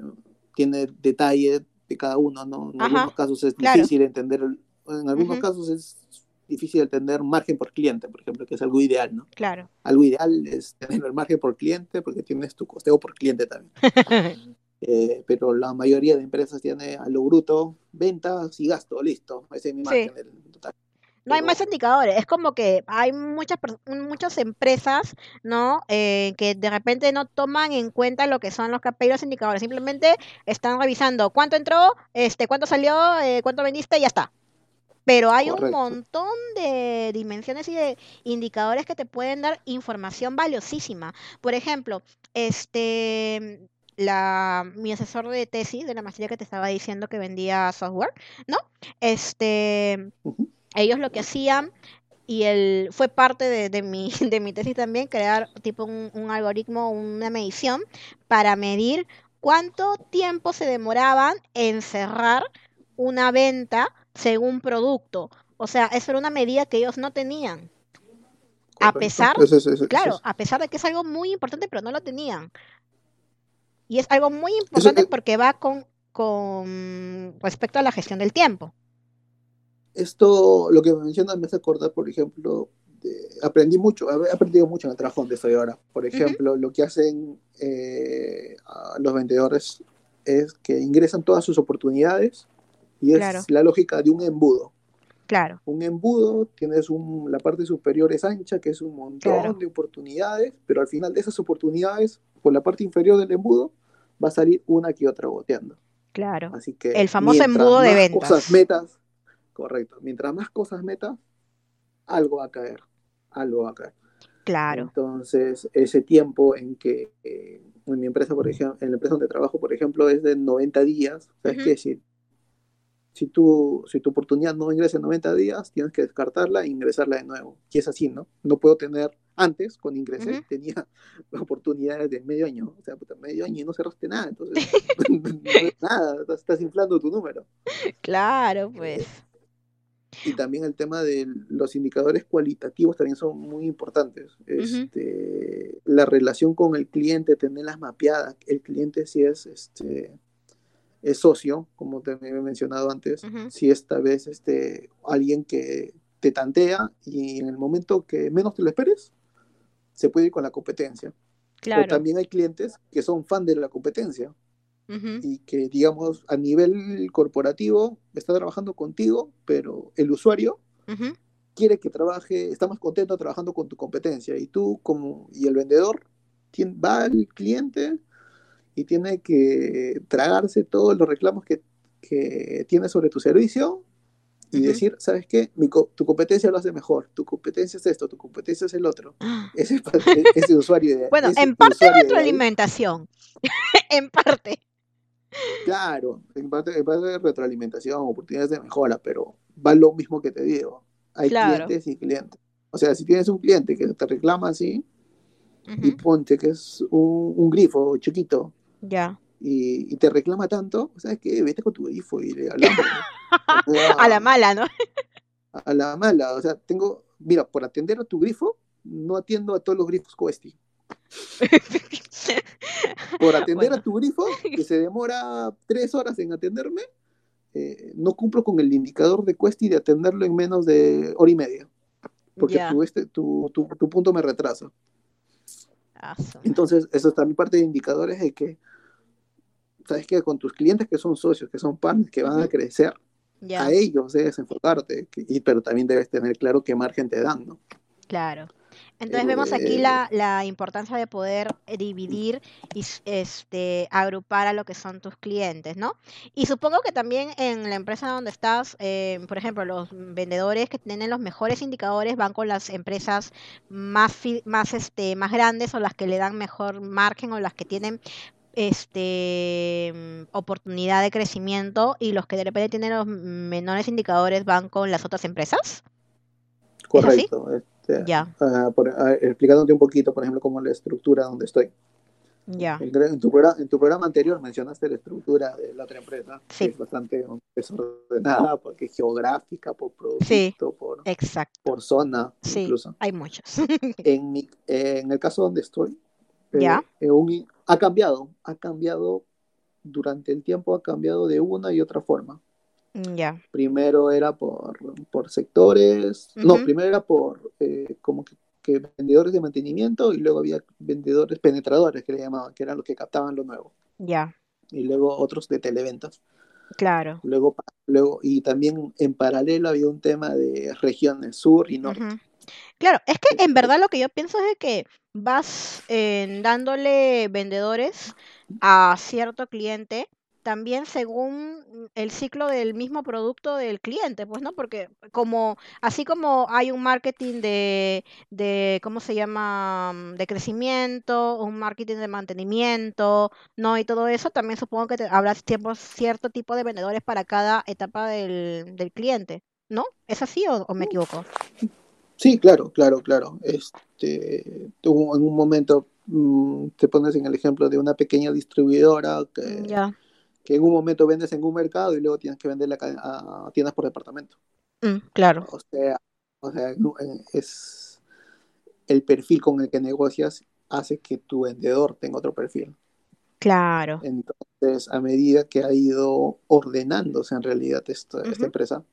tiene detalle de cada uno, ¿no? En algunos casos es difícil entender, en algunos casos es difícil tener margen por cliente, por ejemplo, que es algo ideal, ¿no? Claro. Algo ideal es tener el margen por cliente porque tienes tu costeo por cliente también. Eh, pero la mayoría de empresas tiene a lo bruto ventas y gasto, listo. Ese es mi margen total. No hay más indicadores, es como que hay muchas muchas empresas, ¿no? Eh, que de repente no toman en cuenta lo que son los KPIs indicadores, simplemente están revisando cuánto entró, este, cuánto salió, eh, cuánto vendiste y ya está. Pero hay un montón de dimensiones y de indicadores que te pueden dar información valiosísima. Por ejemplo, este la, mi asesor de tesis de la maestría que te estaba diciendo que vendía software, ¿no? Este, ellos lo que hacían y el, fue parte de, mi, de mi tesis también crear tipo un, un algoritmo, una medición para medir cuánto tiempo se demoraban en cerrar una venta según producto. O sea, eso era una medida que ellos no tenían. A pesar, claro, a pesar de que es algo muy importante, pero no lo tenían. Y es algo muy importante porque va con, con respecto a la gestión del tiempo. Esto, lo que me mencionas, me hace acordar, por ejemplo, aprendí mucho, he aprendido mucho en el trabajo donde estoy ahora. Por ejemplo, lo que hacen eh, los vendedores es que ingresan todas sus oportunidades y es la lógica de un embudo. Claro. Un embudo, tienes un, la parte superior es ancha, que es un montón de oportunidades, pero al final de esas oportunidades, por la parte inferior del embudo, va a salir una que otra goteando. Claro. Así que el famoso embudo de ventas. Cosas metas, correcto. Mientras más cosas metas, algo va a caer, algo va a caer. Claro. Entonces, ese tiempo en que eh, en mi empresa, por ejemplo, en la empresa donde trabajo, por ejemplo, es de 90 días, ¿sabes qué? Si si tu, si tu oportunidad no ingresa en 90 días, tienes que descartarla e ingresarla de nuevo. Y es así, ¿no? No puedo tener, antes, cuando ingresé, tenía oportunidades de medio año. O sea, puta, medio año y no cerraste nada. Entonces, nada, estás, inflando tu número. Claro, pues. Y también el tema de los indicadores cualitativos también son muy importantes. Este, La relación con el cliente, tenerlas mapeadas. El cliente si es este, es socio, como te he mencionado antes, si esta vez este, alguien que te tantea y en el momento que menos te lo esperes, se puede ir con la competencia. Claro. O también hay clientes que son fan de la competencia y que, digamos, a nivel corporativo está trabajando contigo, pero el usuario quiere que trabaje, está más contento trabajando con tu competencia. Y tú como y el vendedor va al cliente y tiene que tragarse todos los reclamos que, que tiene sobre tu servicio y decir, ¿sabes qué? tu competencia lo hace mejor, tu competencia es esto, tu competencia es el otro. Ese es ese usuario. De, bueno, en parte retroalimentación, en parte. Claro, en parte, en parte de retroalimentación, oportunidades de mejora, pero va lo mismo que te digo. Hay clientes y clientes. O sea, si tienes un cliente que te reclama así, y ponte que es un, un grifo chiquito, ya. Y, te reclama tanto, ¿sabes qué? Vete con tu grifo y le hablamos. a la mala, ¿no? a la mala, o sea, tengo, mira, por atender a tu grifo, no atiendo a todos los grifos Cuesti. por atender a tu grifo, que se demora tres horas en atenderme, eh, no cumplo con el indicador de Cuesti de atenderlo en menos de hora y media. Porque este, tu, tu, tu, punto me retrasa. Entonces, eso también parte de indicadores de que, sabes que con tus clientes que son socios, que son partners, que van a crecer, a ellos debes enfocarte, y, pero también debes tener claro qué margen te dan, ¿no? Claro. Entonces vemos aquí eh, la, la, importancia de poder dividir y este, agrupar a lo que son tus clientes, ¿no? Y supongo que también en la empresa donde estás, eh, por ejemplo, los vendedores que tienen los mejores indicadores van con las empresas más, más, este, más grandes o las que le dan mejor margen o las que tienen este oportunidad de crecimiento y los que de repente tienen los menores indicadores van con las otras empresas. Correcto. Este, ya. Ah, ah, explicándote un poquito, por ejemplo, cómo la estructura donde estoy. Ya. En, tu programa, en tu programa anterior mencionaste la estructura de la otra empresa, sí. es bastante desordenada, porque es geográfica, por producto, por, exacto. por zona, sí, incluso. Hay muchos. en, mi, en el caso donde estoy, eh, ¿Ya? Eh, ha cambiado, ha cambiado durante el tiempo, ha cambiado de una y otra forma. Primero era por, por sectores, no, primero era por eh, como que, vendedores de mantenimiento y luego había vendedores penetradores que le llamaban, que eran los que captaban lo nuevo. Ya. Y luego otros de televentas. Claro. Luego, luego, y también en paralelo había un tema de regiones sur y norte. Claro, es que en verdad lo que yo pienso es que vas eh, dándole vendedores a cierto cliente también según el ciclo del mismo producto del cliente, pues, ¿no? Porque como, así como hay un marketing de, de ¿cómo se llama? Mm, de crecimiento, un marketing de mantenimiento, ¿no? Y todo eso, también supongo que te, habrá cierto tipo de vendedores para cada etapa del, del cliente, ¿no? ¿Es así o, me equivoco? Sí, claro, claro, claro. Este, tú en un momento mm, te pones en el ejemplo de una pequeña distribuidora que, que en un momento vendes en un mercado y luego tienes que vender a, tiendas por departamento. Mm, claro. O sea, o sea, es el perfil con el que negocias hace que tu vendedor tenga otro perfil. Claro. Entonces, a medida que ha ido ordenándose en realidad esta, esta empresa,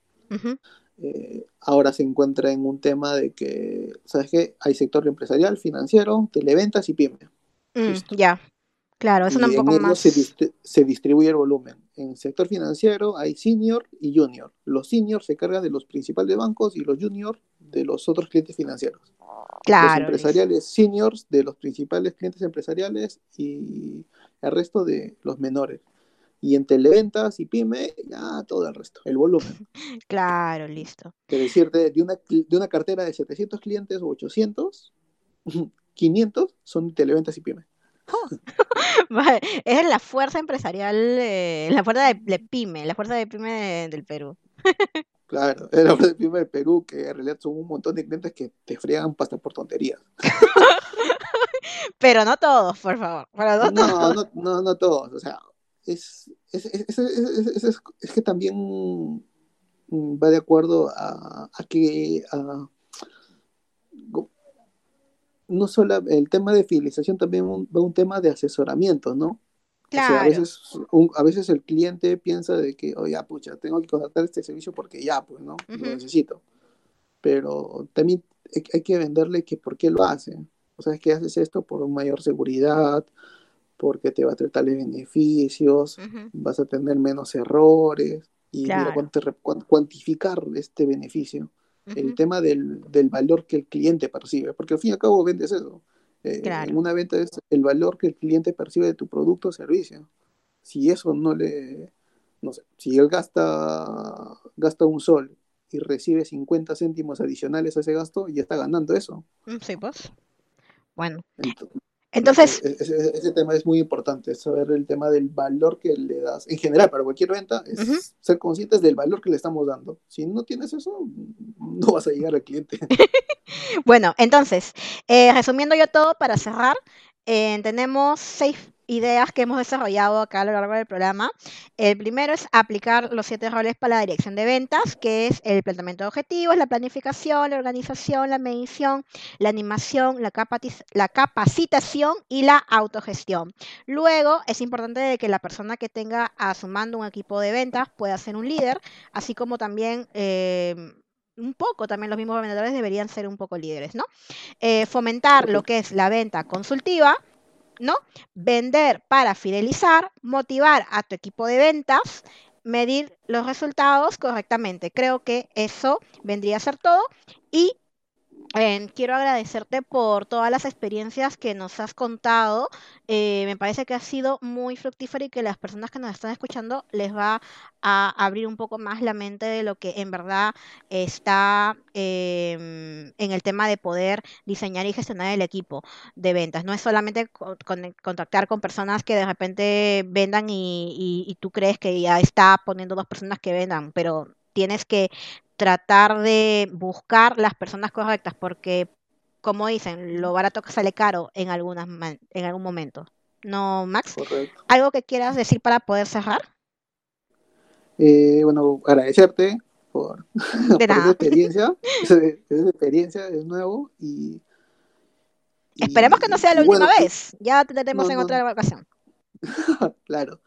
eh, ahora se encuentra en un tema de que, ¿sabes qué? Hay sector empresarial, financiero, televentas y pyme. Mm, ya, claro, es un poco más. Se, se, distribuye el volumen. En sector financiero hay senior y junior. Los senior se cargan de los principales bancos y los junior de los otros clientes financieros. Claro. Los empresariales seniors de los principales clientes empresariales y el resto de los menores. Y en televentas y pyme, ya todo el resto, el volumen. Claro, listo. Es decir, de, una, de una cartera de 700 clientes o 800, 500 son televentas y pyme. es la fuerza empresarial, eh, la fuerza de, pyme, la fuerza de pyme del Perú. Claro, es la fuerza de pyme del Perú, que en realidad son un montón de clientes que te friegan hasta por tonterías. Pero no todos, por favor. no, no, no, no, todos. O sea, es, es, es, es, que también va de acuerdo a, a que a, no solo el tema de fidelización, también va un tema de asesoramiento, ¿no? Claro. a, veces, a veces el cliente piensa de que, oye, pucha, tengo que contratar este servicio porque ya, pues, ¿no? Lo necesito. Pero también hay que venderle que por qué lo hace. O sea, es que haces esto por mayor seguridad, porque te va a traer tales beneficios, vas a tener menos errores y cuantificar este beneficio. El tema del, valor que el cliente percibe, porque al fin y al cabo vendes eso. Eh, en una venta es el valor que el cliente percibe de tu producto o servicio. Si eso no le, no sé, si él gasta, gasta un sol y recibe 50 céntimos adicionales a ese gasto, ya está ganando eso. Mm, sí, pues. Bueno. Entonces, e-, e-, ese, tema es muy importante, saber el tema del valor que le das. En general, para cualquier venta, es ser conscientes del valor que le estamos dando. Si no tienes eso, no vas a llegar al cliente. bueno, entonces, eh, resumiendo yo todo para cerrar, eh, tenemos seis ideas que hemos desarrollado acá a lo largo del programa. El primero es aplicar los siete roles para la dirección de ventas, que es el planteamiento de objetivos, la planificación, la organización, la medición, la animación, la, la capacitación y la autogestión. Luego, es importante que la persona que tenga a su mando un equipo de ventas pueda ser un líder, así como también... Eh, un poco también los mismos vendedores deberían ser un poco líderes, ¿no? Eh, fomentar lo que es la venta consultiva, ¿no? Vender para fidelizar, motivar a tu equipo de ventas, medir los resultados correctamente. Creo que eso vendría a ser todo y quiero agradecerte por todas las experiencias que nos has contado. Eh, me parece que ha sido muy fructífero y que las personas que nos están escuchando les va a abrir un poco más la mente de lo que en verdad está em, en el tema de poder diseñar y gestionar el equipo de ventas. No es solamente contactar con personas que de repente vendan y tú crees que ya está poniendo dos personas que vendan, pero tienes que tratar de buscar las personas correctas, porque, como dicen, lo barato que sale caro en, algunas, en algún momento. ¿No, Max? ¿Algo que quieras decir para poder cerrar? Eh, bueno, agradecerte por, por esa experiencia. esa, experiencia es nuevo y, Esperemos que no sea la última vez. Ya te tendremos en otra ocasión. claro.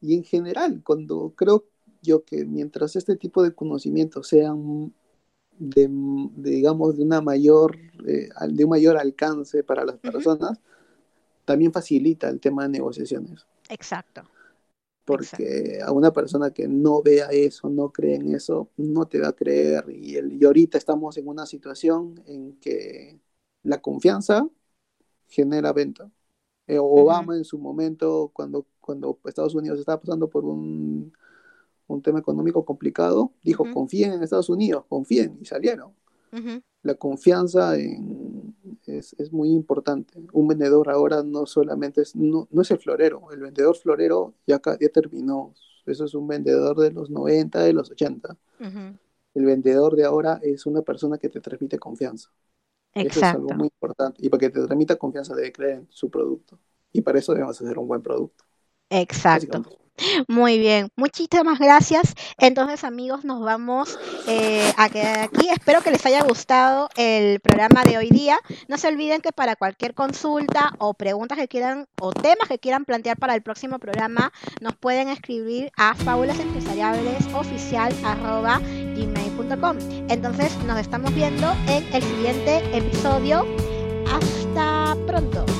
Y en general, cuando creo yo que mientras este tipo de conocimientos sean de, digamos, de una mayor, eh, de un mayor alcance para las personas, también facilita el tema de negociaciones. Exacto. Porque a una persona que no vea eso, no cree en eso, no te va a creer. Y, el, y ahorita estamos en una situación en que la confianza genera venta. Eh, Obama en su momento, cuando, cuando Estados Unidos estaba pasando por un un tema económico complicado, dijo, confíen en Estados Unidos, confíen, y salieron. La confianza es, muy importante. Un vendedor ahora no solamente es, no, es el florero, el vendedor florero ya, ya terminó. Eso es un vendedor de los 90, de los 80. el vendedor de ahora es una persona que te transmite confianza. Exacto. Eso es algo muy importante. Y para que te transmita confianza debe creer en su producto. Y para eso debemos hacer un buen producto. Exacto. Muy bien, muchísimas gracias. Entonces, amigos, nos vamos eh, a quedar aquí. Espero que les haya gustado el programa de hoy día. No se olviden que para cualquier consulta o preguntas que quieran o temas que quieran plantear para el próximo programa, nos pueden escribir a gmail.com Entonces, nos estamos viendo en el siguiente episodio. Hasta pronto.